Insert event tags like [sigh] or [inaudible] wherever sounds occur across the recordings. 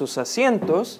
sus asientos.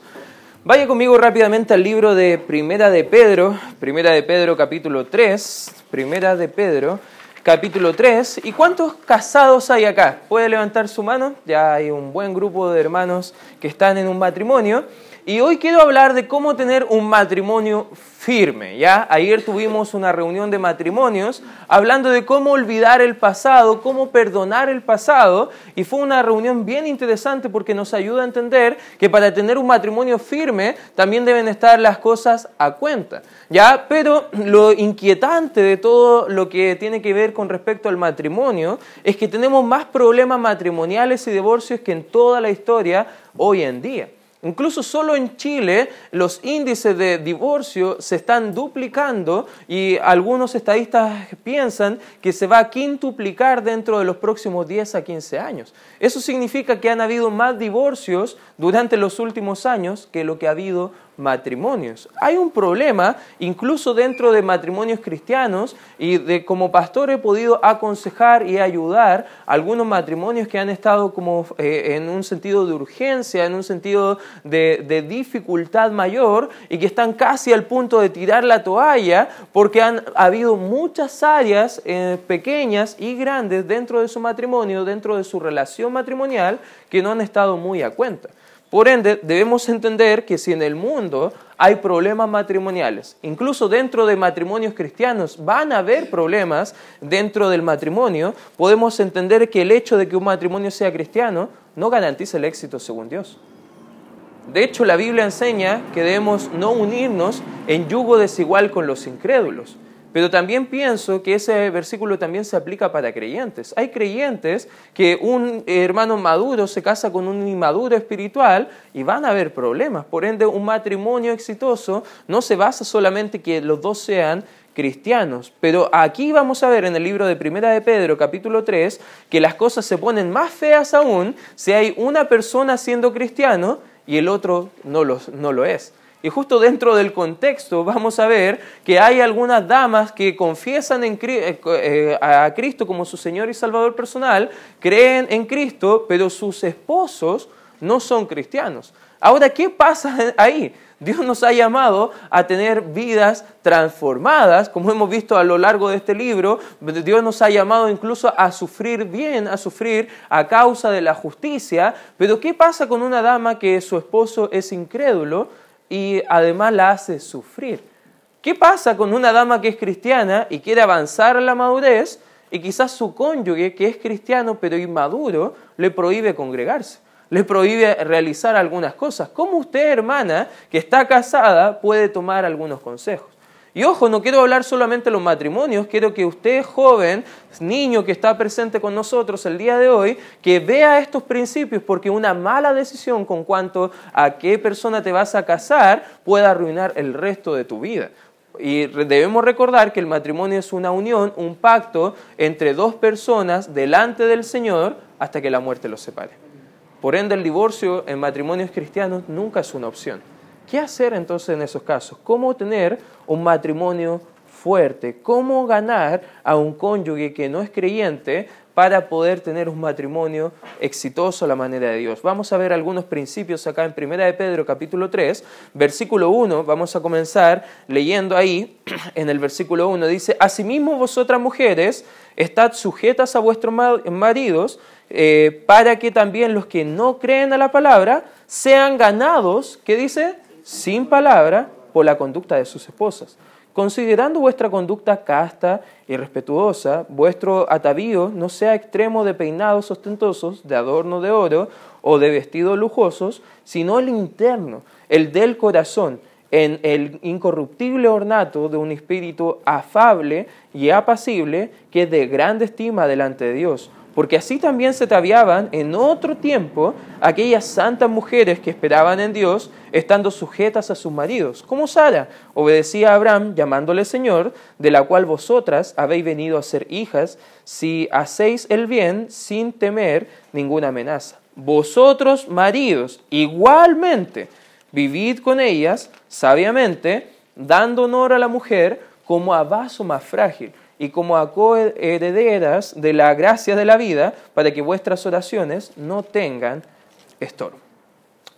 Vaya conmigo rápidamente al libro de Primera de Pedro, Primera de Pedro capítulo 3, Primera de Pedro capítulo 3. ¿Y cuántos casados hay acá? ¿Puede levantar su mano? Ya hay un buen grupo de hermanos que están en un matrimonio. Y hoy quiero hablar de cómo tener un matrimonio firme, ¿ya? Ayer tuvimos una reunión de matrimonios hablando de cómo olvidar el pasado, cómo perdonar el pasado, y fue una reunión bien interesante porque nos ayuda a entender que para tener un matrimonio firme también deben estar las cosas a cuenta, ¿ya? Pero lo inquietante de todo lo que tiene que ver con respecto al matrimonio es que tenemos más problemas matrimoniales y divorcios que en toda la historia hoy en día. Incluso solo en Chile los índices de divorcio se están duplicando y algunos estadistas piensan que se va a quintuplicar dentro de los próximos 10 a 15 años. Eso significa que han habido más divorcios durante los últimos años que lo que ha habido matrimonios. Hay un problema incluso dentro de matrimonios cristianos y de como pastor he podido aconsejar y ayudar a algunos matrimonios que han estado como eh, en un sentido de urgencia, en un sentido de, dificultad mayor y que están casi al punto de tirar la toalla porque han habido muchas áreas eh, pequeñas y grandes dentro de su matrimonio, dentro de su relación matrimonial que no han estado muy a cuenta. Por ende, debemos entender que si en el mundo hay problemas matrimoniales, incluso dentro de matrimonios cristianos van a haber problemas dentro del matrimonio, podemos entender que el hecho de que un matrimonio sea cristiano no garantiza el éxito según Dios. De hecho, la Biblia enseña que debemos no unirnos en yugo desigual con los incrédulos. Pero también pienso que ese versículo también se aplica para creyentes. Hay creyentes que un hermano maduro se casa con un inmaduro espiritual y van a haber problemas. Por ende, un matrimonio exitoso no se basa solamente que los dos sean cristianos. Pero aquí vamos a ver en el libro de Primera de Pedro, capítulo 3, que las cosas se ponen más feas aún si hay una persona siendo cristiano y el otro no lo, no lo es. Y justo dentro del contexto vamos a ver que hay algunas damas que confiesan en, eh, eh, a Cristo como su Señor y Salvador personal, creen en Cristo, pero sus esposos no son cristianos. Ahora, ¿qué pasa [laughs] ahí? Dios nos ha llamado a tener vidas transformadas, como hemos visto a lo largo de este libro. Dios nos ha llamado incluso a sufrir bien, a sufrir a causa de la justicia. Pero ¿qué pasa con una dama que su esposo es incrédulo? Y además la hace sufrir. ¿Qué pasa con una dama que es cristiana y quiere avanzar en la madurez y quizás su cónyuge, que es cristiano pero inmaduro, le prohíbe congregarse? Le prohíbe realizar algunas cosas. ¿Cómo usted, hermana, que está casada, puede tomar algunos consejos? Y ojo, no quiero hablar solamente de los matrimonios, quiero que usted, joven, niño que está presente con nosotros el día de hoy, que vea estos principios, porque una mala decisión con cuanto a qué persona te vas a casar puede arruinar el resto de tu vida. Y debemos recordar que el matrimonio es una unión, un pacto entre dos personas delante del Señor hasta que la muerte los separe. Por ende, el divorcio en matrimonios cristianos nunca es una opción. ¿Qué hacer entonces en esos casos? ¿Cómo tener un matrimonio fuerte? ¿Cómo ganar a un cónyuge que no es creyente para poder tener un matrimonio exitoso a la manera de Dios? Vamos a ver algunos principios acá en 1 de Pedro capítulo 3, versículo 1. Vamos a comenzar leyendo ahí [clears throat] en el versículo 1. Dice, Asimismo vosotras mujeres, estad sujetas a vuestros maridos, eh, para que también los que no creen a la palabra sean ganados, ¿qué dice? Sin palabra por la conducta de sus esposas. Considerando vuestra conducta casta y respetuosa, vuestro atavío no sea extremo de peinados ostentosos, de adorno de oro o de vestidos lujosos, sino el interno, el del corazón, en el incorruptible ornato de un espíritu afable y apacible que es de grande estima delante de Dios porque así también se ataviaban en otro tiempo aquellas santas mujeres que esperaban en Dios, estando sujetas a sus maridos, como Sara obedecía a Abraham llamándole Señor, de la cual vosotras habéis venido a ser hijas, si hacéis el bien sin temer ninguna amenaza. Vosotros, maridos, igualmente, vivid con ellas sabiamente, dando honor a la mujer como a vaso más frágil y como a coherederas de la gracia de la vida, para que vuestras oraciones no tengan estorbo.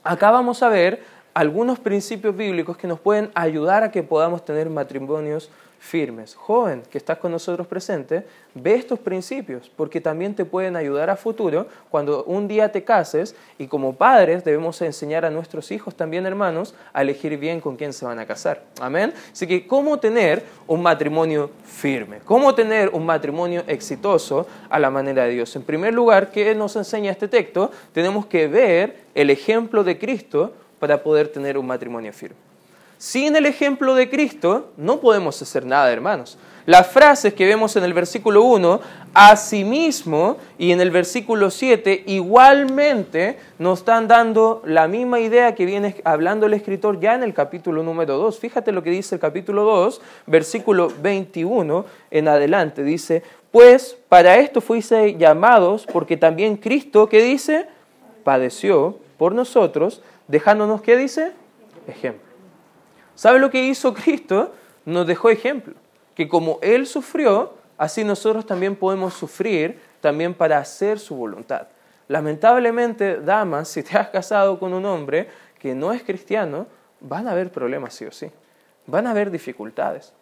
acá vamos a ver algunos principios bíblicos que nos pueden ayudar a que podamos tener matrimonios firmes. Joven que estás con nosotros presente, ve estos principios porque también te pueden ayudar a futuro cuando un día te cases y como padres debemos enseñar a nuestros hijos también hermanos a elegir bien con quién se van a casar. Amén. Así que cómo tener un matrimonio firme, cómo tener un matrimonio exitoso a la manera de Dios. En primer lugar, ¿qué nos enseña este texto? Tenemos que ver el ejemplo de Cristo para poder tener un matrimonio firme. Sin el ejemplo de Cristo no podemos hacer nada, hermanos. Las frases que vemos en el versículo 1, asimismo, y en el versículo 7, igualmente nos están dando la misma idea que viene hablando el escritor ya en el capítulo número 2. Fíjate lo que dice el capítulo 2, versículo 21 en adelante. Dice, pues para esto fuiste llamados, porque también Cristo, ¿qué dice? Padeció por nosotros, dejándonos, ¿qué dice? Ejemplo. ¿Sabe lo que hizo Cristo? Nos dejó ejemplo, que como Él sufrió, así nosotros también podemos sufrir también para hacer su voluntad. Lamentablemente, damas, si te has casado con un hombre que no es cristiano, van a haber problemas sí o sí, van a haber dificultades.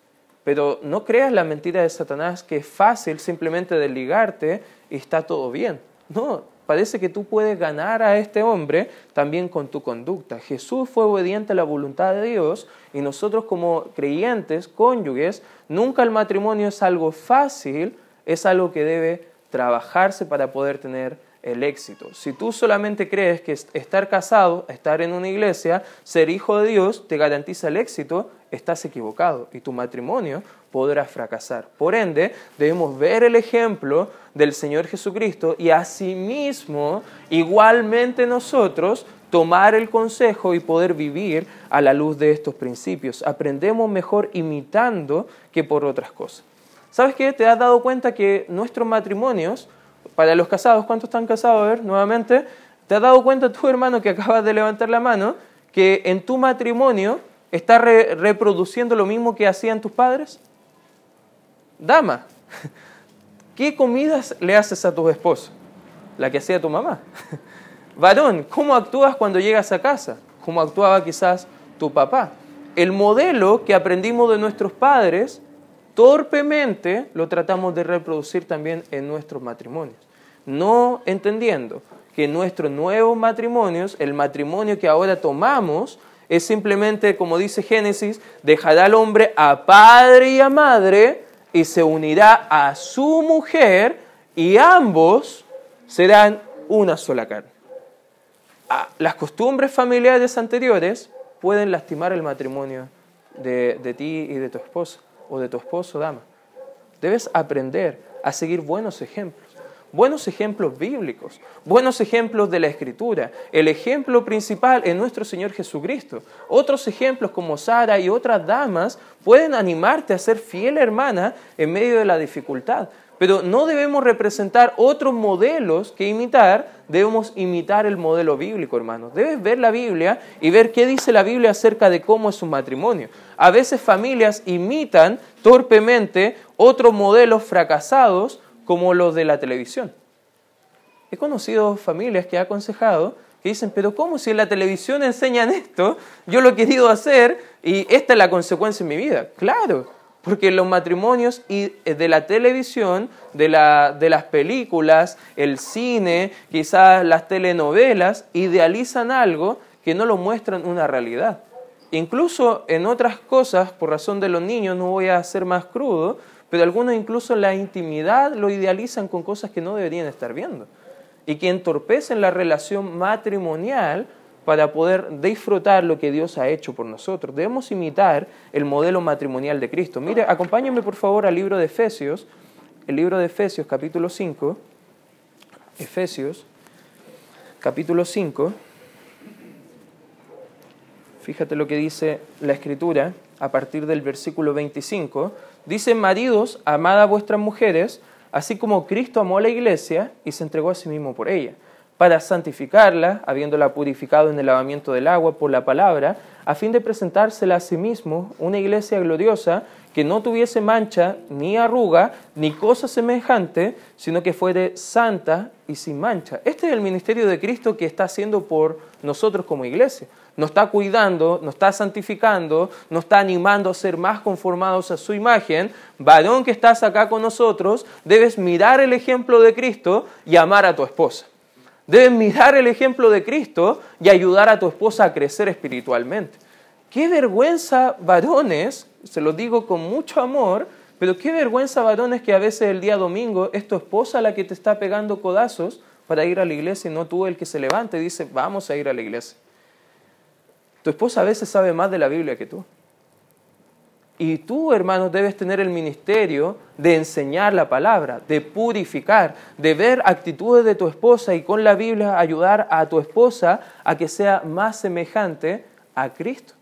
Pero no creas la mentira de Satanás que es fácil simplemente desligarte y está todo bien. No, parece que tú puedes ganar a este hombre también con tu conducta. Jesús fue obediente a la voluntad de Dios y nosotros como creyentes, cónyuges, nunca el matrimonio es algo fácil, es algo que debe trabajarse para poder tener el éxito. Si tú solamente crees que estar casado, estar en una iglesia, ser hijo de Dios te garantiza el éxito, estás equivocado y tu matrimonio podrá fracasar. Por ende, debemos ver el ejemplo del Señor Jesucristo y asimismo, igualmente nosotros, tomar el consejo y poder vivir a la luz de estos principios. Aprendemos mejor imitando que por otras cosas. ¿Sabes qué? ¿Te has dado cuenta que nuestros matrimonios para los casados, ¿cuántos están casados? A ver, nuevamente. ¿Te has dado cuenta tú, hermano, que acabas de levantar la mano, que en tu matrimonio estás reproduciendo lo mismo que hacían tus padres? Dama, ¿qué comidas le haces a tu esposo? La que hacía tu mamá. Varón, ¿cómo actúas cuando llegas a casa? ¿Cómo actuaba quizás tu papá? El modelo que aprendimos de nuestros padres torpemente lo tratamos de reproducir también en nuestros matrimonios. No entendiendo que nuestros nuevos matrimonios, el matrimonio que ahora tomamos, es simplemente, como dice Génesis, dejará al hombre a padre y a madre y se unirá a su mujer y ambos serán una sola carne. Ah, las costumbres familiares anteriores pueden lastimar el matrimonio de, de ti y de tu esposa o de tu esposo, dama. Debes aprender a seguir buenos ejemplos, buenos ejemplos bíblicos, buenos ejemplos de la Escritura. El ejemplo principal es nuestro Señor Jesucristo. Otros ejemplos como Sara y otras damas pueden animarte a ser fiel hermana en medio de la dificultad. Pero no debemos representar otros modelos que imitar, debemos imitar el modelo bíblico, hermanos. Debes ver la Biblia y ver qué dice la Biblia acerca de cómo es un matrimonio. A veces familias imitan torpemente otros modelos fracasados como los de la televisión. He conocido familias que he aconsejado que dicen, pero ¿cómo si en la televisión enseñan esto? Yo lo he querido hacer y esta es la consecuencia en mi vida. Claro, porque los matrimonios eh, de la televisión, de, las películas, el cine, quizás las telenovelas, idealizan algo que no lo muestran una realidad. Incluso en otras cosas, por razón de los niños, no voy a ser más crudo, pero algunos incluso la intimidad lo idealizan con cosas que no deberían estar viendo y que entorpecen la relación matrimonial para poder disfrutar lo que Dios ha hecho por nosotros. Debemos imitar el modelo matrimonial de Cristo. Mire, acompáñenme por favor al libro de Efesios, el libro de Efesios capítulo 5, Efesios capítulo 5. Fíjate lo que dice la escritura a partir del versículo 25. Dice, maridos, amad a vuestras mujeres, así como Cristo amó a la iglesia y se entregó a sí mismo por ella para santificarla, habiéndola purificado en el lavamiento del agua por la palabra, a fin de presentársela a sí mismo una iglesia gloriosa que no tuviese mancha, ni arruga, ni cosa semejante, sino que fuere santa y sin mancha. Este es el ministerio de Cristo que está haciendo por nosotros como iglesia. Nos está cuidando, nos está santificando, nos está animando a ser más conformados a su imagen. Varón que estás acá con nosotros, debes mirar el ejemplo de Cristo y amar a tu esposa. Debes mirar el ejemplo de Cristo y ayudar a tu esposa a crecer espiritualmente. Qué vergüenza, varones, se lo digo con mucho amor, pero qué vergüenza, varones, que a veces el día domingo es tu esposa la que te está pegando codazos para ir a la iglesia y no tú el que se levante y dice, vamos a ir a la iglesia. Tu esposa a veces sabe más de la Biblia que tú. Y tú, hermano, debes tener el ministerio de enseñar la palabra, de purificar, de ver actitudes de tu esposa y con la Biblia ayudar a tu esposa a que sea más semejante a Cristo.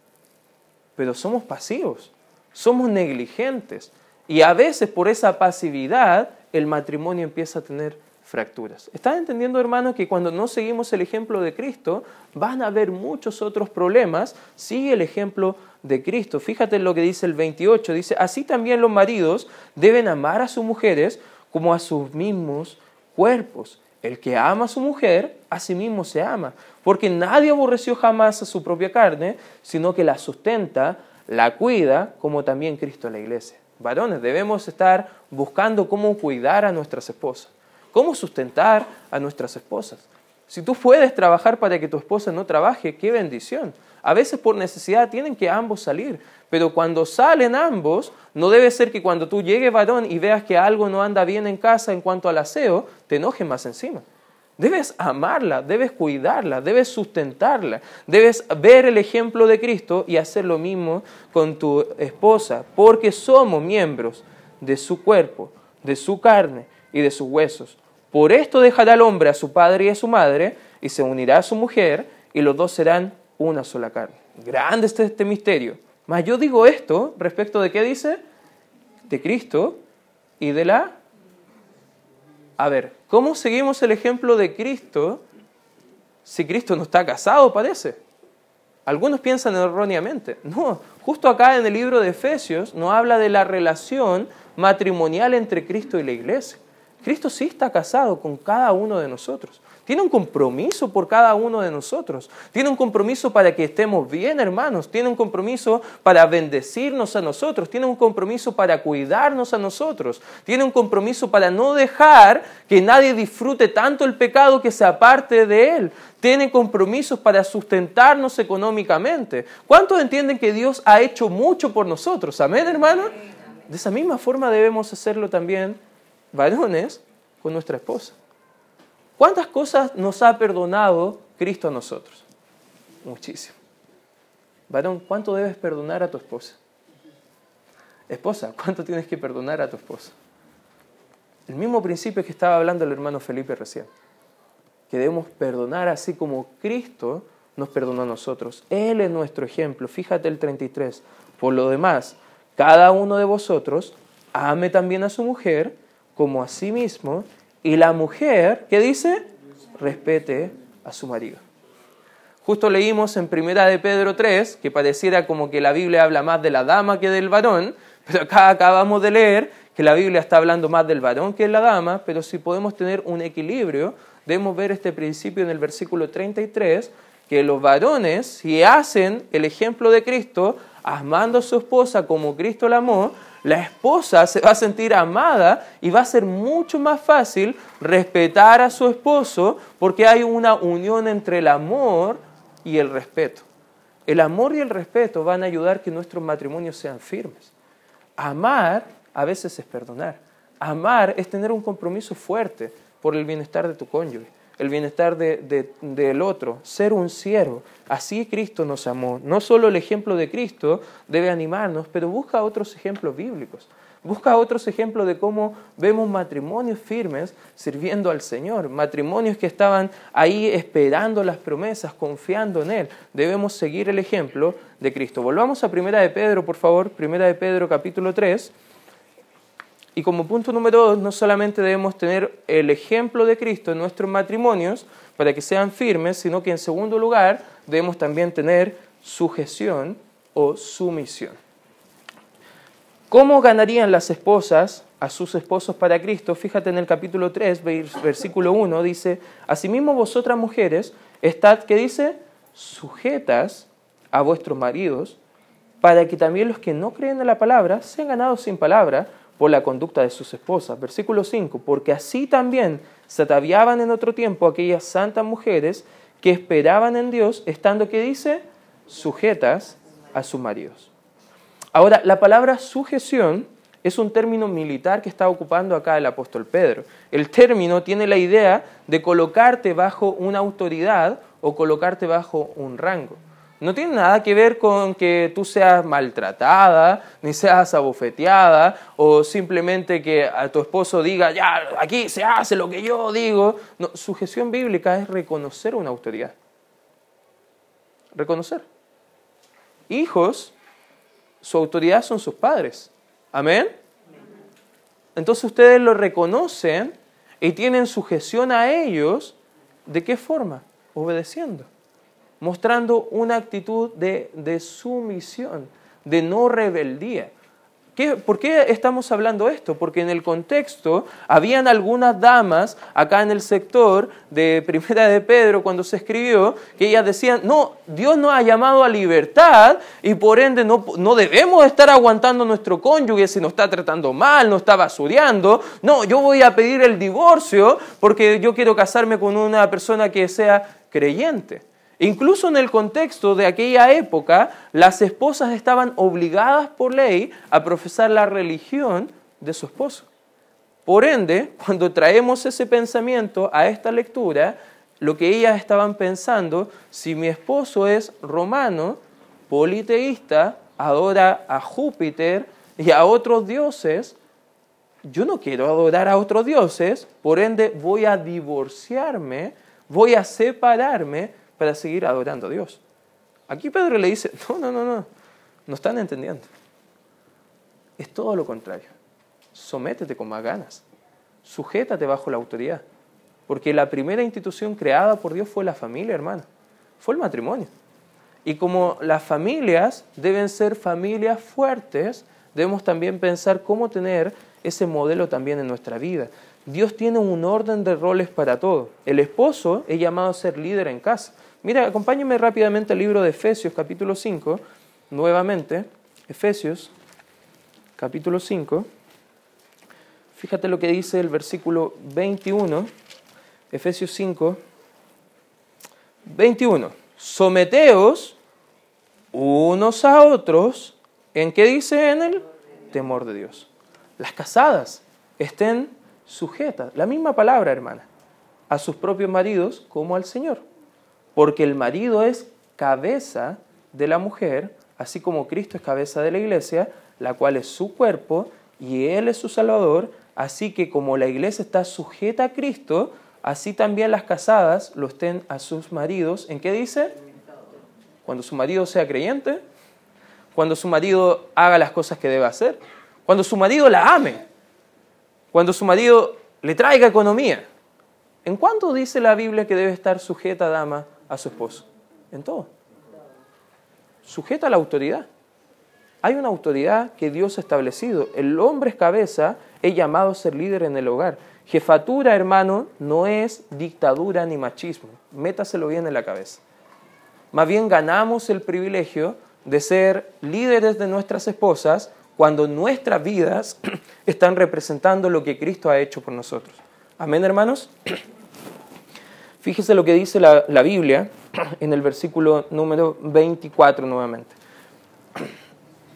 Pero somos pasivos somos negligentes. Y a veces por esa pasividad el matrimonio empieza a tener fracturas. ¿Estás entendiendo, hermano, que cuando no seguimos el ejemplo de Cristo, van a haber muchos otros problemas? Sigue el ejemplo de Cristo. Fíjate en lo que dice el 28. Dice, así también los maridos deben amar a sus mujeres como a sus mismos cuerpos. El que ama a su mujer, a sí mismo se ama, porque nadie aborreció jamás a su propia carne, sino que la sustenta, la cuida como también Cristo a la iglesia. Varones, debemos estar buscando cómo cuidar a nuestras esposas, cómo sustentar a nuestras esposas. Si tú puedes trabajar para que tu esposa no trabaje, qué bendición. A veces por necesidad tienen que ambos salir, pero cuando salen ambos, no debe ser que cuando tú llegues varón y veas que algo no anda bien en casa en cuanto al aseo, te enojes más encima. Debes amarla, debes cuidarla, debes sustentarla, debes ver el ejemplo de Cristo y hacer lo mismo con tu esposa, porque somos miembros de su cuerpo, de su carne y de sus huesos. Por esto dejará el hombre a su padre y a su madre y se unirá a su mujer y los dos serán una sola carne. Grande este, este misterio. Mas yo digo esto respecto de qué dice? De Cristo y de la a ver, ¿cómo seguimos el ejemplo de Cristo si Cristo no está casado, parece? Algunos piensan erróneamente. No, justo acá en el libro de Efesios nos habla de la relación matrimonial entre Cristo y la iglesia. Cristo sí está casado con cada uno de nosotros. Tiene un compromiso por cada uno de nosotros. Tiene un compromiso para que estemos bien, hermanos. Tiene un compromiso para bendecirnos a nosotros. Tiene un compromiso para cuidarnos a nosotros. Tiene un compromiso para no dejar que nadie disfrute tanto el pecado que se aparte de él. Tiene compromisos para sustentarnos económicamente. ¿Cuántos entienden que Dios ha hecho mucho por nosotros? Amén, hermano. De esa misma forma debemos hacerlo también, varones, con nuestra esposa. ¿Cuántas cosas nos ha perdonado Cristo a nosotros? Muchísimo. Varón, ¿cuánto debes perdonar a tu esposa? Esposa, ¿cuánto tienes que perdonar a tu esposa? El mismo principio que estaba hablando el hermano Felipe recién. Que debemos perdonar así como Cristo nos perdonó a nosotros. Él es nuestro ejemplo. Fíjate el 33. Por lo demás, cada uno de vosotros ame también a su mujer como a sí mismo y la mujer, ¿qué dice? Respete a su marido. Justo leímos en Primera de Pedro 3, que pareciera como que la Biblia habla más de la dama que del varón, pero acá acabamos de leer que la Biblia está hablando más del varón que de la dama, pero si podemos tener un equilibrio, debemos ver este principio en el versículo 33, que los varones, si hacen el ejemplo de Cristo, amando a su esposa como Cristo la amó, la esposa se va a sentir amada y va a ser mucho más fácil respetar a su esposo porque hay una unión entre el amor y el respeto. El amor y el respeto van a ayudar que nuestros matrimonios sean firmes. Amar a veces es perdonar. Amar es tener un compromiso fuerte por el bienestar de tu cónyuge el bienestar del otro, ser un siervo. Así Cristo nos amó. No solo el ejemplo de Cristo debe animarnos, pero busca otros ejemplos bíblicos. Busca otros ejemplos de cómo vemos matrimonios firmes sirviendo al Señor, matrimonios que estaban ahí esperando las promesas, confiando en Él. Debemos seguir el ejemplo de Cristo. Volvamos a Primera de Pedro, por favor, Primera de Pedro capítulo 3. Y como punto número dos, no solamente debemos tener el ejemplo de Cristo en nuestros matrimonios para que sean firmes, sino que en segundo lugar debemos también tener sujeción o sumisión. ¿Cómo ganarían las esposas a sus esposos para Cristo? Fíjate en el capítulo 3, versículo 1, dice, Asimismo vosotras mujeres, estad, ¿qué dice? Sujetas a vuestros maridos, para que también los que no creen en la palabra sean ganados sin palabra por la conducta de sus esposas. Versículo 5, porque así también se ataviaban en otro tiempo aquellas santas mujeres que esperaban en Dios, estando, ¿qué dice? Sujetas a sus maridos. Ahora, la palabra sujeción es un término militar que está ocupando acá el apóstol Pedro. El término tiene la idea de colocarte bajo una autoridad o colocarte bajo un rango. No tiene nada que ver con que tú seas maltratada, ni seas abofeteada, o simplemente que a tu esposo diga, ya, aquí se hace lo que yo digo. No, sujeción bíblica es reconocer una autoridad. Reconocer. Hijos, su autoridad son sus padres. Amén. Entonces ustedes lo reconocen y tienen sujeción a ellos. ¿De qué forma? Obedeciendo mostrando una actitud de, sumisión, de no rebeldía. ¿Por qué estamos hablando esto? Porque en el contexto habían algunas damas acá en el sector de Primera de Pedro cuando se escribió que ellas decían, no, Dios nos ha llamado a libertad y por ende no, no debemos estar aguantando nuestro cónyuge si nos está tratando mal, nos está basureando. No, yo voy a pedir el divorcio porque yo quiero casarme con una persona que sea creyente. Incluso en el contexto de aquella época, las esposas estaban obligadas por ley a profesar la religión de su esposo. Por ende, cuando traemos ese pensamiento a esta lectura, lo que ellas estaban pensando, si mi esposo es romano, politeísta, adora a Júpiter y a otros dioses, yo no quiero adorar a otros dioses, por ende voy a divorciarme, voy a separarme para seguir adorando a Dios. Aquí Pedro le dice, no, no, no, no, no están entendiendo. Es todo lo contrario. Sométete con más ganas. Sujétate bajo la autoridad. Porque la primera institución creada por Dios fue la familia, hermano. Fue el matrimonio. Y como las familias deben ser familias fuertes, debemos también pensar cómo tener ese modelo también en nuestra vida. Dios tiene un orden de roles para todo. El esposo es llamado a ser líder en casa. Mira, acompáñame rápidamente al libro de Efesios capítulo 5, nuevamente, Efesios capítulo 5. Fíjate lo que dice el versículo 21, Efesios 5, 21. Someteos unos a otros, ¿en qué dice en el temor de Dios? Las casadas estén sujetas, la misma palabra, hermana, a sus propios maridos como al Señor porque el marido es cabeza de la mujer, así como Cristo es cabeza de la iglesia, la cual es su cuerpo y Él es su Salvador, así que como la iglesia está sujeta a Cristo, así también las casadas lo estén a sus maridos. ¿En qué dice? Cuando su marido sea creyente, cuando su marido haga las cosas que debe hacer, cuando su marido la ame, cuando su marido le traiga economía. ¿En cuánto dice la Biblia que debe estar sujeta, dama, a su esposo? En todo. Sujeta a la autoridad. Hay una autoridad que Dios ha establecido. El hombre es cabeza, es llamado a ser líder en el hogar. Jefatura, hermano, no es dictadura ni machismo. Métaselo bien en la cabeza. Más bien ganamos el privilegio de ser líderes de nuestras esposas cuando nuestras vidas [clears throat] están representando lo que Cristo ha hecho por nosotros. Amén, hermanos. [clears throat] Fíjese lo que dice la, Biblia [clears throat] en el versículo número 24 nuevamente.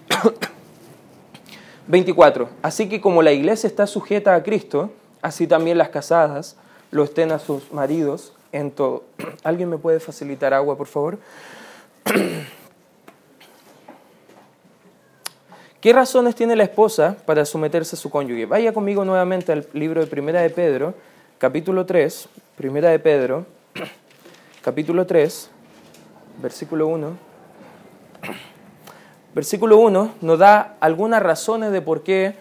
[clears throat] 24. Así que como la iglesia está sujeta a Cristo, así también las casadas lo estén a sus maridos en todo. [clears throat] ¿Alguien me puede facilitar agua, por favor? ¿Qué razones tiene la esposa para someterse a su cónyuge? Vaya conmigo nuevamente al libro de Primera de Pedro, capítulo 3, Primera de Pedro, capítulo 3, versículo 1. Versículo 1 nos da algunas razones de por qué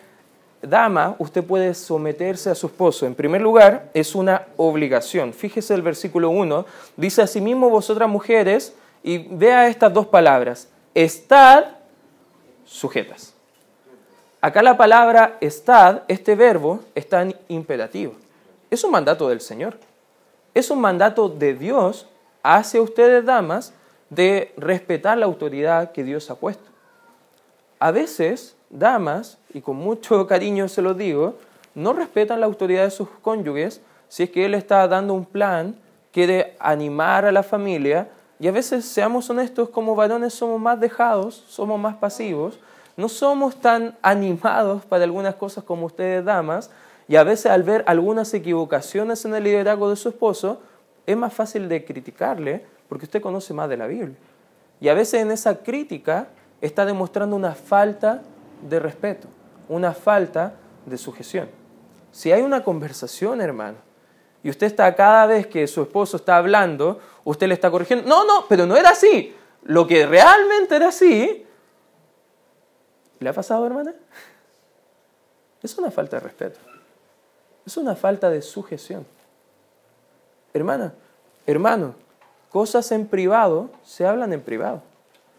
dama, usted puede someterse a su esposo. En primer lugar, es una obligación. Fíjese el versículo 1, dice asimismo vosotras mujeres, y vea estas dos palabras, estad sujetas. Acá la palabra estad, este verbo, está en imperativo. Es un mandato del Señor. Es un mandato de Dios hacia ustedes, damas, de respetar la autoridad que Dios ha puesto. A veces, damas, y con mucho [laughs] cariño se lo digo, no respetan la autoridad de sus cónyuges si es que él está dando un plan, quiere animar a la familia, y a veces, seamos honestos, como varones somos más dejados, somos más pasivos, no somos tan [laughs] animados para algunas cosas como ustedes, damas, y a veces al ver algunas equivocaciones en el liderazgo de su esposo, es más fácil de criticarle porque usted conoce más de la Biblia. Y a veces en esa crítica está demostrando una falta de respeto, una falta de sujeción. Si hay una conversación, hermano, y usted está cada vez que su esposo está hablando, usted le está corrigiendo, no, no, pero no era así. Lo que realmente era así, ¿le ha pasado, hermana? [laughs] Es una falta de respeto. Es una falta de sujeción. Hermana, hermano, cosas en privado se hablan en privado.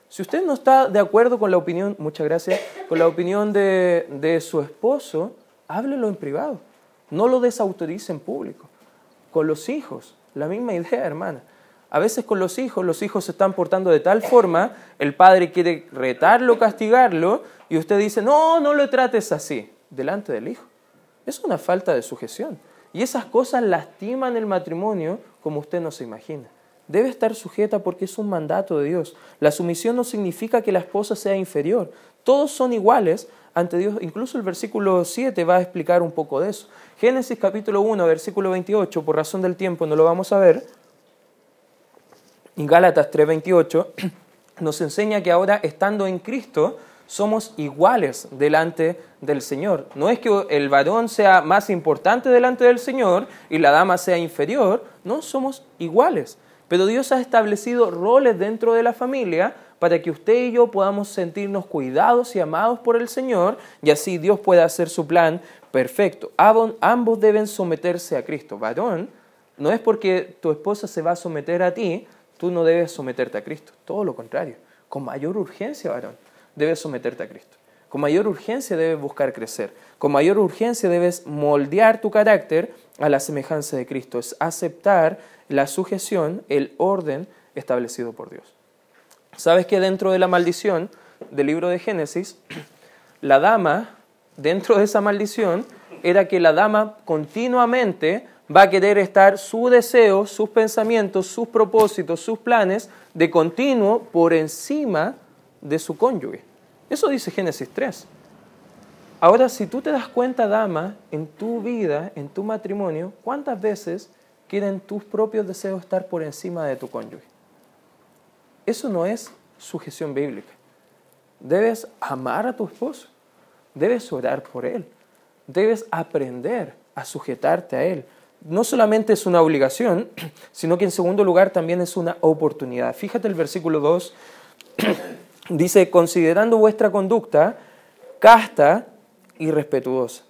Si usted no está de acuerdo con la opinión, muchas gracias, con la opinión de, de su esposo, háblelo en privado. No lo desautorice en público. Con los hijos, la misma idea, hermana. A veces con los hijos, los hijos se están portando de tal forma, el padre quiere retarlo, castigarlo, y usted dice, no, no lo trates así, delante del hijo. Es una falta de sujeción. Y esas cosas lastiman el matrimonio como usted no se imagina. Debe estar sujeta porque es un mandato de Dios. La sumisión no significa que la esposa sea inferior. Todos son iguales ante Dios. Incluso el versículo 7 va a explicar un poco de eso. Génesis capítulo 1, versículo 28, por razón del tiempo no lo vamos a ver. En Gálatas 3:28 nos enseña que ahora estando en Cristo, somos iguales delante del Señor. No es que el varón sea más importante delante del Señor y la dama sea inferior, no, somos iguales. Pero Dios ha establecido roles dentro de la familia para que usted y yo podamos sentirnos cuidados y amados por el Señor y así Dios pueda hacer su plan perfecto. Ambos deben someterse a Cristo. Varón, no es porque tu esposa se va a someter a ti, tú no debes someterte a Cristo. Todo lo contrario, con mayor urgencia, varón debes someterte a Cristo. Con mayor urgencia debes buscar crecer. Con mayor urgencia debes moldear tu carácter a la semejanza de Cristo. Es aceptar la sujeción, el orden establecido por Dios. ¿Sabes que dentro de la maldición del libro de Génesis, [clears throat] la dama, dentro de esa maldición, era que la dama continuamente va a querer estar su deseo, sus pensamientos, sus propósitos, sus planes de continuo por encima de su cónyuge. Eso dice Génesis 3. Ahora, si tú te das cuenta, dama, en tu vida, en tu matrimonio, ¿cuántas veces quieren tus propios deseos estar por encima de tu cónyuge? Eso no es sujeción bíblica. Debes amar a tu esposo, debes orar por él, debes aprender a sujetarte a él. No solamente es una obligación, [clears throat] sino que en segundo lugar también es una oportunidad. Fíjate el versículo 2 [clears throat] dice, considerando vuestra conducta casta y respetuosa.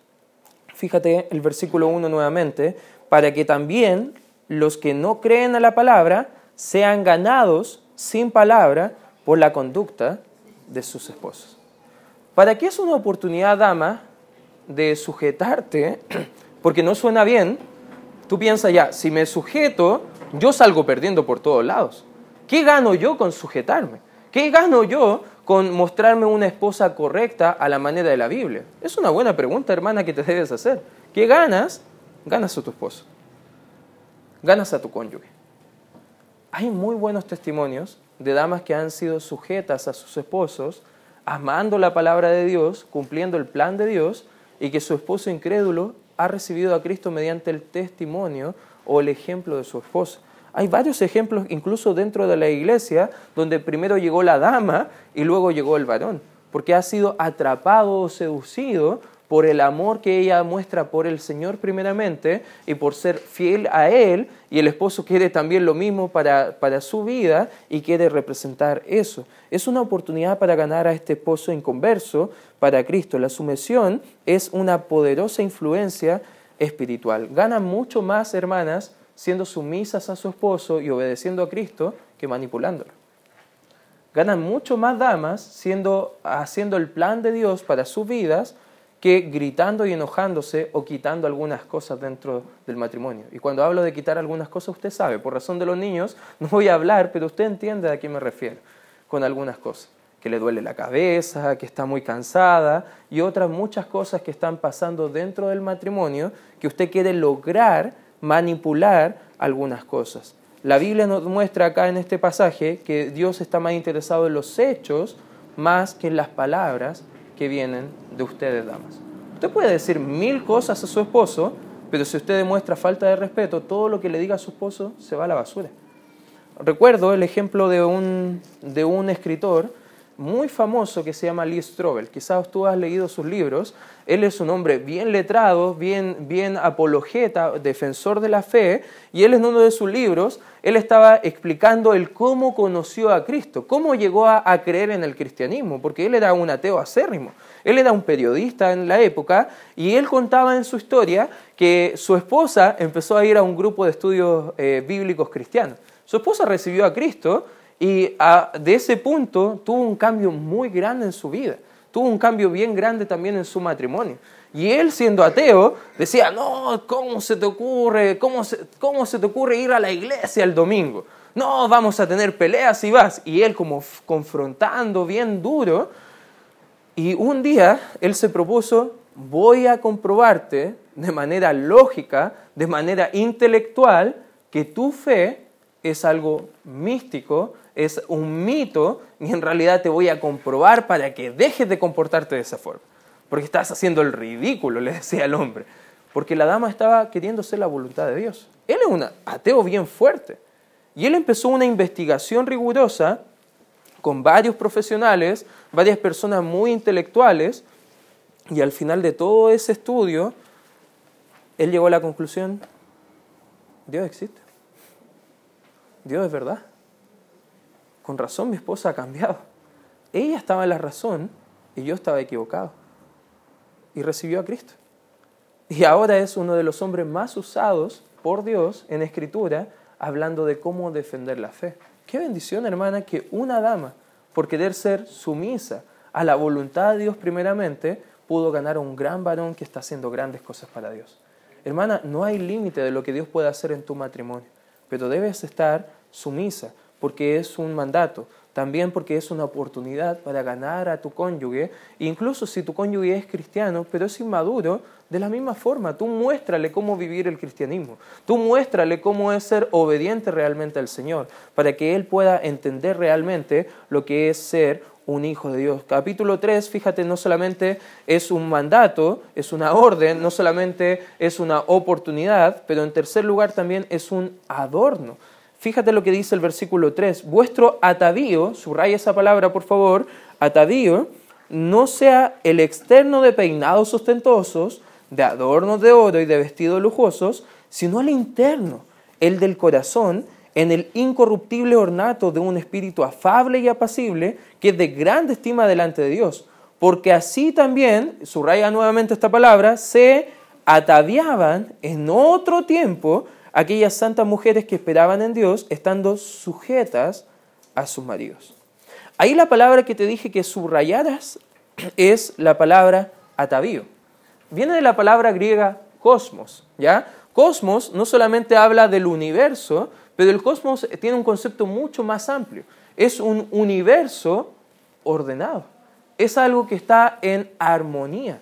Fíjate el versículo 1 nuevamente, para que también los que no creen a la palabra sean ganados sin palabra por la conducta de sus esposos. ¿Para qué es una oportunidad, dama, de sujetarte? [clears throat] Porque no suena bien. Tú piensas ya, si me sujeto, yo salgo perdiendo por todos lados. ¿Qué gano yo con sujetarme? ¿Qué gano yo con mostrarme una esposa correcta a la manera de la Biblia? Es una buena pregunta, hermana, que te debes hacer. ¿Qué ganas? Ganas a tu esposo. Ganas a tu cónyuge. Hay muy buenos testimonios de damas que han sido sujetas a sus esposos, amando la palabra de Dios, cumpliendo el plan de Dios, y que su esposo incrédulo ha recibido a Cristo mediante el testimonio o el ejemplo de su esposa. Hay varios ejemplos, incluso dentro de la iglesia, donde primero llegó la dama y luego llegó el varón, porque ha sido atrapado o seducido por el amor que ella muestra por el Señor primeramente y por ser fiel a Él, y el esposo quiere también lo mismo para, para su vida y quiere representar eso. Es una oportunidad para ganar a este esposo inconverso para Cristo. La sumisión es una poderosa influencia espiritual. Ganan mucho más, hermanas, siendo sumisas a su esposo y obedeciendo a Cristo que manipulándolo. Ganan mucho más damas haciendo el plan de Dios para sus vidas que gritando y enojándose o quitando algunas cosas dentro del matrimonio. Y cuando hablo de quitar algunas cosas, usted sabe, por razón de los niños, no voy a hablar, pero usted entiende a qué me refiero con algunas cosas. Que le duele la cabeza, que está muy cansada y otras muchas cosas que están pasando dentro del matrimonio que usted quiere lograr manipular algunas cosas. La Biblia nos muestra acá en este pasaje que Dios está más interesado en los hechos más que en las palabras que vienen de ustedes, damas. Usted puede decir mil cosas a su esposo, pero si usted demuestra falta de respeto, todo lo que le diga a su esposo se va a la basura. Recuerdo el ejemplo de un, de un escritor muy famoso que se llama Lee Strobel. Quizás tú has leído sus libros. Él es un hombre bien letrado, bien, bien apologeta, defensor de la fe, y él en uno de sus libros, él estaba explicando el cómo conoció a Cristo, cómo llegó a, creer en el cristianismo, porque él era un ateo acérrimo. Él era un periodista en la época y él contaba en su historia que su esposa empezó a ir a un grupo de estudios eh, bíblicos cristianos. Su esposa recibió a Cristo y de ese punto tuvo un cambio muy grande en su vida. Tuvo un cambio bien grande también en su matrimonio. Y él, siendo ateo, decía, no, ¿cómo se te ocurre? ¿Cómo se, cómo se te ocurre ir a la iglesia el domingo? No, vamos a tener peleas y vas. Y él como confrontando bien duro. Y un día él se propuso, voy a comprobarte de manera lógica, de manera intelectual, que tu fe es algo místico, es un mito y en realidad te voy a comprobar para que dejes de comportarte de esa forma. Porque estás haciendo el ridículo, le decía el hombre. Porque la dama estaba queriendo ser la voluntad de Dios. Él es un ateo bien fuerte. Y él empezó una investigación rigurosa con varios profesionales, varias personas muy intelectuales, y al final de todo ese estudio, él llegó a la conclusión, Dios existe. Dios es verdad. Con razón mi esposa ha cambiado. Ella estaba en la razón y yo estaba equivocado. Y recibió a Cristo. Y ahora es uno de los hombres más usados por Dios en escritura hablando de cómo defender la fe. Qué bendición, hermana, que una dama, por querer ser sumisa a la voluntad de Dios primeramente, pudo ganar a un gran varón que está haciendo grandes cosas para Dios. Hermana, no hay límite de lo que Dios puede hacer en tu matrimonio pero debes estar sumisa porque es un mandato, también porque es una oportunidad para ganar a tu cónyuge, incluso si tu cónyuge es cristiano, pero es inmaduro, de la misma forma, tú muéstrale cómo vivir el cristianismo, tú muéstrale cómo es ser obediente realmente al Señor, para que Él pueda entender realmente lo que es ser un hijo de Dios. Capítulo 3, fíjate, no solamente es un mandato, es una orden, no solamente es una oportunidad, pero en tercer lugar también es un adorno. Fíjate lo que dice el versículo 3, vuestro atavío, subraya esa palabra por favor, atavío, no sea el externo de peinados ostentosos, de adornos de oro y de vestidos lujosos, sino el interno, el del corazón, en el incorruptible ornato de un espíritu afable y apacible, que es de grande estima delante de Dios. Porque así también, subraya nuevamente esta palabra, se ataviaban en otro tiempo aquellas santas mujeres que esperaban en Dios, estando sujetas a sus maridos. Ahí la palabra que te dije que subrayaras [clears throat] es la palabra atavío. Viene de la palabra griega cosmos, ¿ya? Cosmos no solamente habla del universo, pero el cosmos tiene un concepto mucho más amplio. Es un universo ordenado. Es algo que está en armonía.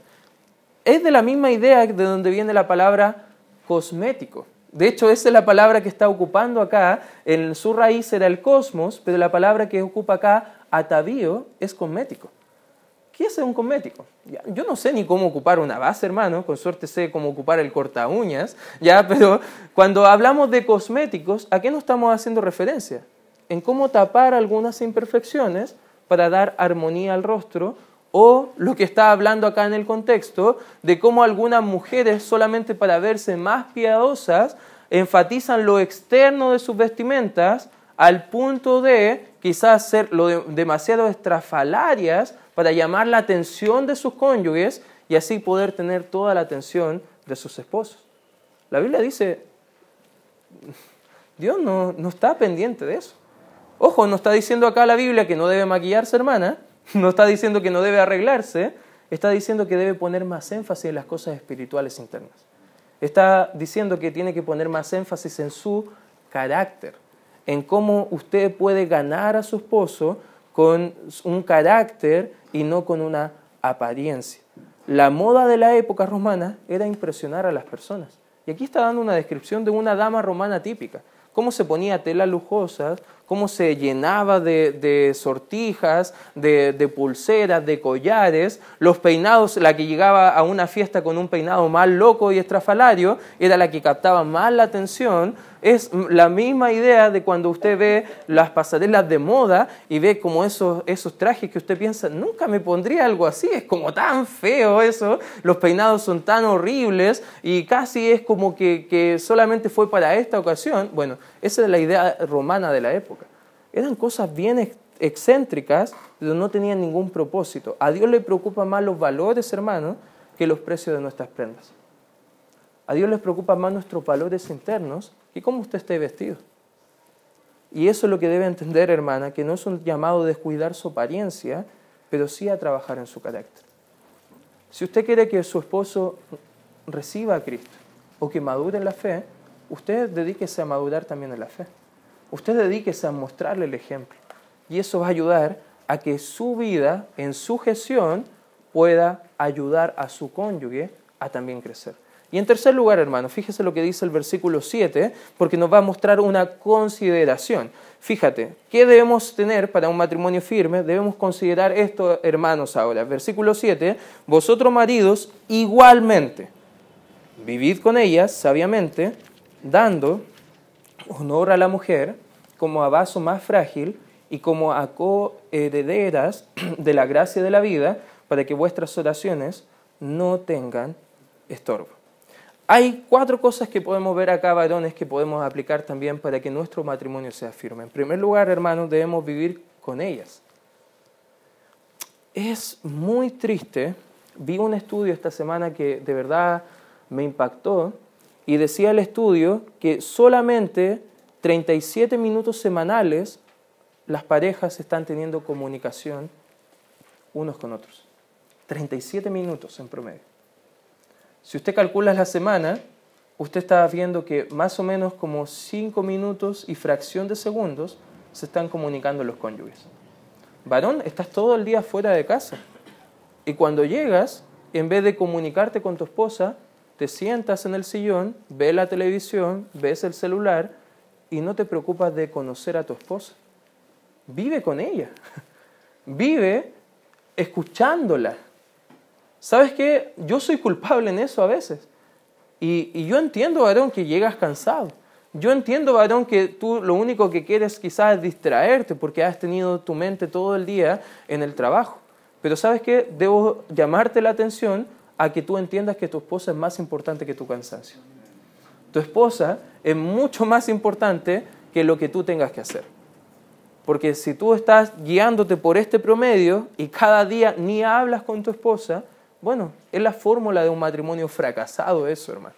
Es de la misma idea de donde viene la palabra cosmético. De hecho, esa es la palabra que está ocupando acá. En su raíz era el cosmos, pero la palabra que ocupa acá, atavío, es cosmético. ¿Qué es un cosmético? Yo no sé ni cómo ocupar una base, hermano, con suerte sé cómo ocupar el corta uñas, ya, [laughs] pero cuando hablamos de cosméticos, ¿a qué nos estamos haciendo referencia? En cómo tapar algunas imperfecciones para dar armonía al rostro O lo que está hablando acá en el contexto, de cómo algunas mujeres, solamente para verse más piadosas, enfatizan lo externo de sus vestimentas al punto de quizás ser demasiado estrafalarias para llamar la atención de sus cónyuges y así poder tener toda la atención de sus esposos. La Biblia dice, Dios no, no está pendiente de eso. Ojo, no está diciendo acá la Biblia que no debe maquillarse, hermana, no está diciendo que no debe arreglarse, está diciendo que debe poner más énfasis en las cosas espirituales internas. Está diciendo que tiene que poner más énfasis en su carácter, en cómo usted puede ganar a su esposo con un carácter y no con una apariencia. La moda de la época romana era impresionar a las personas. Y aquí está dando una descripción de una dama romana típica cómo se ponía telas lujosas, cómo se llenaba de, sortijas, de, pulseras, de collares, los peinados, la que llegaba a una fiesta con un peinado más loco y estrafalario, era la que captaba más la atención, es la misma idea de cuando usted ve las pasarelas de moda y ve como esos, esos trajes que usted piensa, nunca me pondría algo así, es como tan feo eso, los peinados son tan horribles y casi es como que solamente fue para esta ocasión. Bueno, esa es la idea romana de la época. Eran cosas bien excéntricas, pero no tenían ningún propósito. A Dios le preocupan más los valores, hermanos, que los precios de nuestras prendas. A Dios le preocupan más nuestros valores internos y cómo usted esté vestido. Y eso es lo que debe entender, hermana, que no es un llamado a descuidar su apariencia, pero sí a trabajar en su carácter. Si usted quiere que su esposo reciba a Cristo o que madure en la fe, usted dedíquese a madurar también en la fe. Usted dedíquese a mostrarle el ejemplo. Y eso va a ayudar a que su vida, en su gestión, pueda ayudar a su cónyuge a también crecer. Y en tercer lugar, hermano, fíjese lo que dice el versículo 7, porque nos va a mostrar una consideración. Fíjate, ¿qué debemos tener para un matrimonio firme? Debemos considerar esto, hermanos, ahora. Versículo 7, vosotros maridos igualmente, vivid con ellas sabiamente, dando honor a la mujer como a vaso más frágil y como a coherederas [clears throat] de la gracia de la vida, para que vuestras oraciones no tengan estorbo. Hay cuatro cosas que podemos ver acá, varones, que podemos aplicar también para que nuestro matrimonio sea firme. En primer lugar, hermanos, debemos vivir con ellas. Es muy triste. Vi un estudio esta semana que de verdad me impactó y decía el estudio que solamente 37 minutos semanales las parejas están teniendo comunicación unos con otros. 37 minutos en promedio. Si usted calcula la semana, usted está viendo que más o menos como 5 minutos y fracción de segundos se están comunicando los cónyuges. Varón, estás todo el día fuera de casa. Y cuando llegas, en vez de comunicarte con tu esposa, te sientas en el sillón, ves la televisión, ves el celular y no te preocupas de conocer a tu esposa. Vive con ella. [laughs] Vive escuchándola ¿Sabes qué? Yo soy culpable en eso a veces. Y, yo entiendo, varón, que llegas cansado. Yo entiendo, varón, que tú lo único que quieres quizás es distraerte porque has tenido tu mente todo el día en el trabajo. Pero ¿sabes qué? Debo llamarte la atención a que tú entiendas que tu esposa es más importante que tu cansancio. Tu esposa es mucho más importante que lo que tú tengas que hacer. Porque si tú estás guiándote por este promedio y cada día ni hablas con tu esposa, bueno, es la fórmula de un matrimonio fracasado eso, hermano.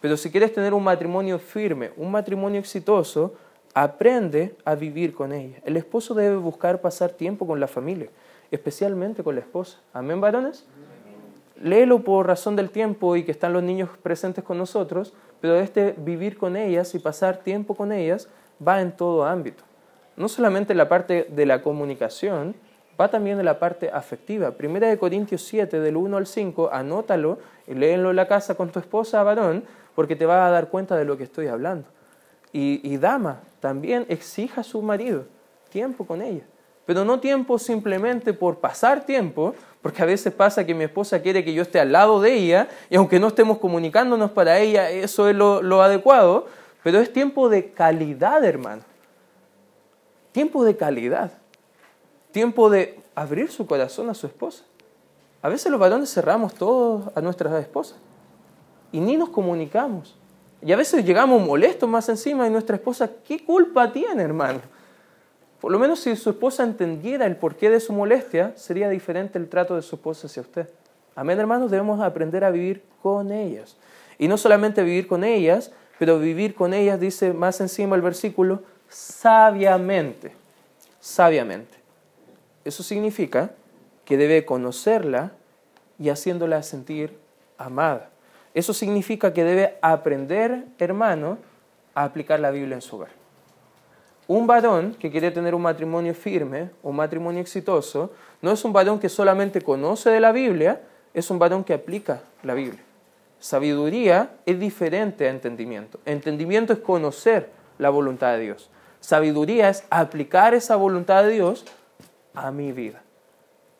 Pero si quieres tener un matrimonio firme, un matrimonio exitoso, aprende a vivir con ella. El esposo debe buscar pasar tiempo con la familia, especialmente con la esposa. Amén, varones. Léelo por razón del tiempo y que están los niños presentes con nosotros, pero este vivir con ellas y pasar tiempo con ellas va en todo ámbito. No solamente en la parte de la comunicación, va también en la parte afectiva. Primera de Corintios 7, del 1 al 5, anótalo y léelo en la casa con tu esposa, varón, porque te vas a dar cuenta de lo que estoy hablando. Y dama, también exija a su marido tiempo con ella. Pero no tiempo simplemente por pasar tiempo, porque a veces pasa que mi esposa quiere que yo esté al lado de ella, y aunque no estemos comunicándonos para ella, eso es lo, lo adecuado, pero es tiempo de calidad, hermano. Tiempo de calidad tiempo de abrir su corazón a su esposa. A veces los varones cerramos todos a nuestras esposas y ni nos comunicamos. Y a veces llegamos molestos más encima y nuestra esposa, ¿qué culpa tiene, hermano? Por lo menos si su esposa entendiera el porqué de su molestia, sería diferente el trato de su esposa hacia usted. Amén, hermanos, debemos aprender a vivir con ellas. Y no solamente vivir con ellas, pero vivir con ellas, dice más encima el versículo, sabiamente. Sabiamente. Eso significa que debe conocerla y haciéndola sentir amada. Eso significa que debe aprender, hermano, a aplicar la Biblia en su hogar. Un varón que quiere tener un matrimonio firme, un matrimonio exitoso, no es un varón que solamente conoce de la Biblia, es un varón que aplica la Biblia. Sabiduría es diferente a entendimiento. Entendimiento es conocer la voluntad de Dios. Sabiduría es aplicar esa voluntad de Dios a mi vida.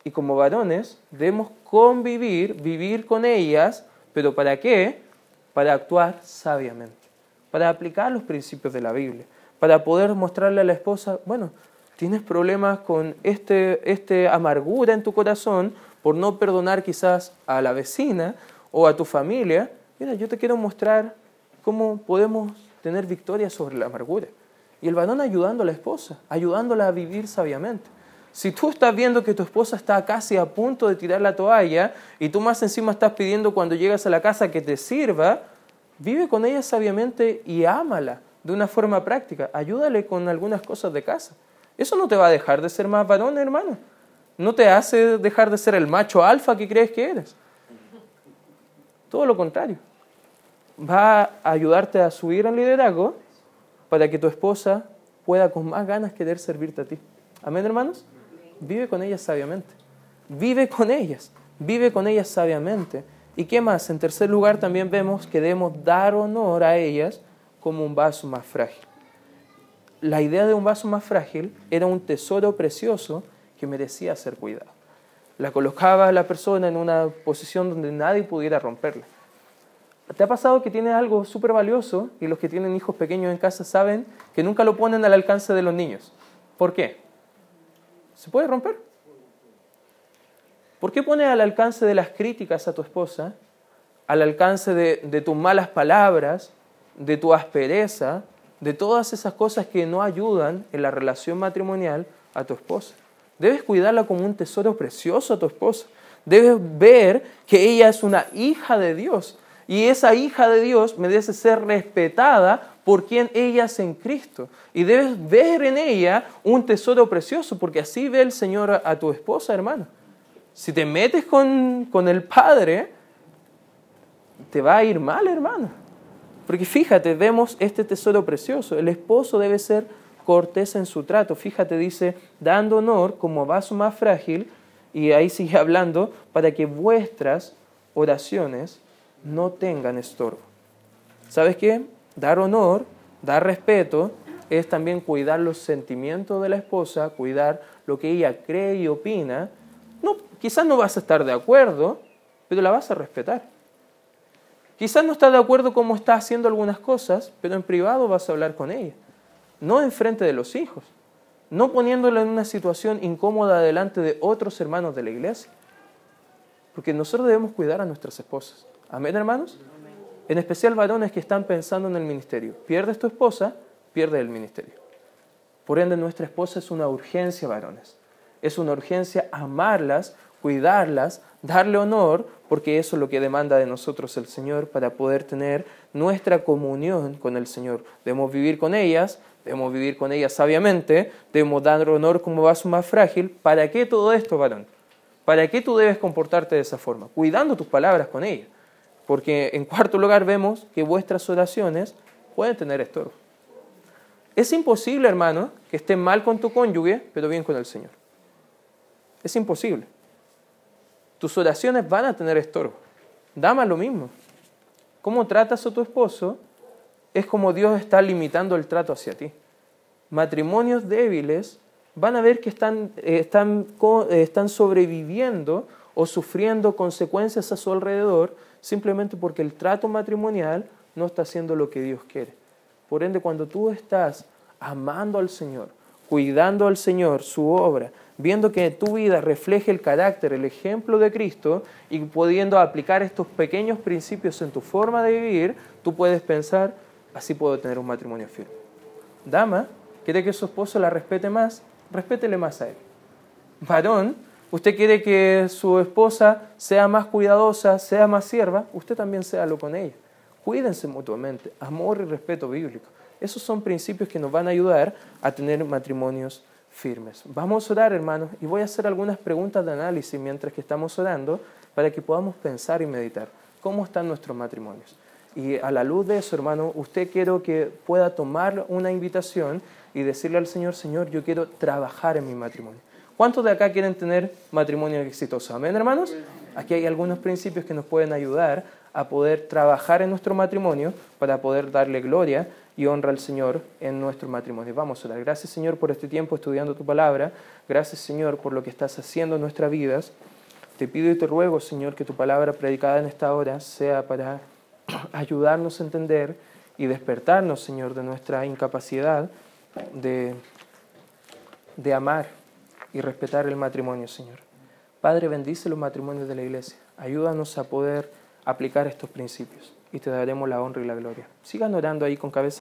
Y como varones debemos convivir, vivir con ellas ¿Pero para qué? Para actuar sabiamente, para aplicar los principios de la Biblia, para poder mostrarle a la esposa, bueno, tienes problemas con este, este amargura en tu corazón por no perdonar quizás a la vecina o a tu familia. Mira, yo te quiero mostrar cómo podemos tener victoria sobre la amargura. Y el varón ayudando a la esposa, ayudándola a vivir sabiamente. Si tú estás viendo que tu esposa está casi a punto de tirar la toalla y tú más encima estás pidiendo cuando llegas a la casa que te sirva, vive con ella sabiamente y ámala de una forma práctica. Ayúdale con algunas cosas de casa. Eso no te va a dejar de ser más varón, hermano. No te hace dejar de ser el macho alfa que crees que eres. Todo lo contrario. Va a ayudarte a subir en liderazgo para que tu esposa pueda con más ganas querer servirte a ti. Amén, hermanos vive con ellas sabiamente. Vive con ellas, vive con ellas sabiamente. ¿Y qué más? En tercer lugar también vemos que debemos dar honor a ellas como un vaso más frágil. La idea de un vaso más frágil era un tesoro precioso que merecía ser cuidado. La colocaba la persona en una posición donde nadie pudiera romperla. ¿Te ha pasado que tienes algo súper valioso y los que tienen hijos pequeños en casa saben que nunca lo ponen al alcance de los niños? ¿Por qué? ¿Se puede romper? ¿Por qué pones al alcance de las críticas a tu esposa, al alcance de, tus malas palabras, de tu aspereza, de todas esas cosas que no ayudan en la relación matrimonial a tu esposa? Debes cuidarla como un tesoro precioso a tu esposa. Debes ver que ella es una hija de Dios y esa hija de Dios merece ser respetada por quien ella es en Cristo. Y debes ver en ella un tesoro precioso, porque así ve el Señor a, tu esposa, hermano. Si te metes con, con el Padre, te va a ir mal, hermano. Porque fíjate, vemos este tesoro precioso. El esposo debe ser cortés en su trato. Fíjate, dice, dando honor como vaso más frágil, y ahí sigue [laughs] hablando, para que vuestras oraciones no tengan estorbo. ¿Sabes qué? Dar honor, dar respeto, es también cuidar los sentimientos de la esposa, cuidar lo que ella cree y opina. No, quizás no vas a estar de acuerdo, pero la vas a respetar. Quizás no estás de acuerdo cómo está haciendo algunas cosas, pero en privado vas a hablar con ella. No en frente de los hijos, no poniéndola en una situación incómoda delante de otros hermanos de la iglesia. Porque nosotros debemos cuidar a nuestras esposas. Amén, hermanos. En especial varones que están pensando en el ministerio. Pierdes tu esposa, pierdes el ministerio. Por ende, nuestra esposa es una urgencia, varones. Es una urgencia amarlas, cuidarlas, darle honor, porque eso es lo que demanda de nosotros el Señor para poder tener nuestra comunión con el Señor. Debemos vivir con ellas, debemos vivir con ellas sabiamente, debemos dar honor como vaso más frágil. ¿Para qué todo esto, varón? ¿Para qué tú debes comportarte de esa forma? Cuidando tus palabras con ella. Porque en cuarto lugar vemos que vuestras oraciones pueden tener estorbo. Es imposible, hermano, que estés mal con tu cónyuge, pero bien con el Señor. Es imposible. Tus oraciones van a tener estorbo. Dama lo mismo. Cómo tratas a tu esposo es como Dios está limitando el trato hacia ti. Matrimonios débiles van a ver que están, eh, están, eh, están sobreviviendo o sufriendo consecuencias a su alrededor simplemente porque el trato matrimonial no está haciendo lo que Dios quiere. Por ende, cuando tú estás amando al Señor, cuidando al Señor, su obra, viendo que tu vida refleje el carácter, el ejemplo de Cristo y pudiendo aplicar estos pequeños principios en tu forma de vivir, tú puedes pensar, así puedo tener un matrimonio firme. Dama, ¿quiere que su esposo la respete más? Respétele más a él. Varón, usted quiere que su esposa sea más cuidadosa, sea más sierva, usted también séalo con ella. Cuídense mutuamente, amor y respeto bíblico. Esos son principios que nos van a ayudar a tener matrimonios firmes. Vamos a orar, hermanos, y voy a hacer algunas preguntas de análisis mientras que estamos orando para que podamos pensar y meditar cómo están nuestros matrimonios. Y a la luz de eso, hermano, usted quiero que pueda tomar una invitación y decirle al Señor, Señor, yo quiero trabajar en mi matrimonio. ¿Cuántos de acá quieren tener matrimonio exitoso? Amén, hermanos. Aquí hay algunos principios que nos pueden ayudar a poder trabajar en nuestro matrimonio para poder darle gloria y honra al Señor en nuestro matrimonio. Vamos a orar. Gracias, Señor, por este tiempo estudiando tu palabra. Gracias, Señor, por lo que estás haciendo en nuestras vidas. Te pido y te ruego, Señor, que tu palabra predicada en esta hora sea para [clears throat] ayudarnos a entender y despertarnos, Señor, de nuestra incapacidad de, de amar y respetar el matrimonio, Señor. Padre, bendice los matrimonios de la iglesia. Ayúdanos a poder aplicar estos principios y te daremos la honra y la gloria. Sigan orando ahí con cabeza.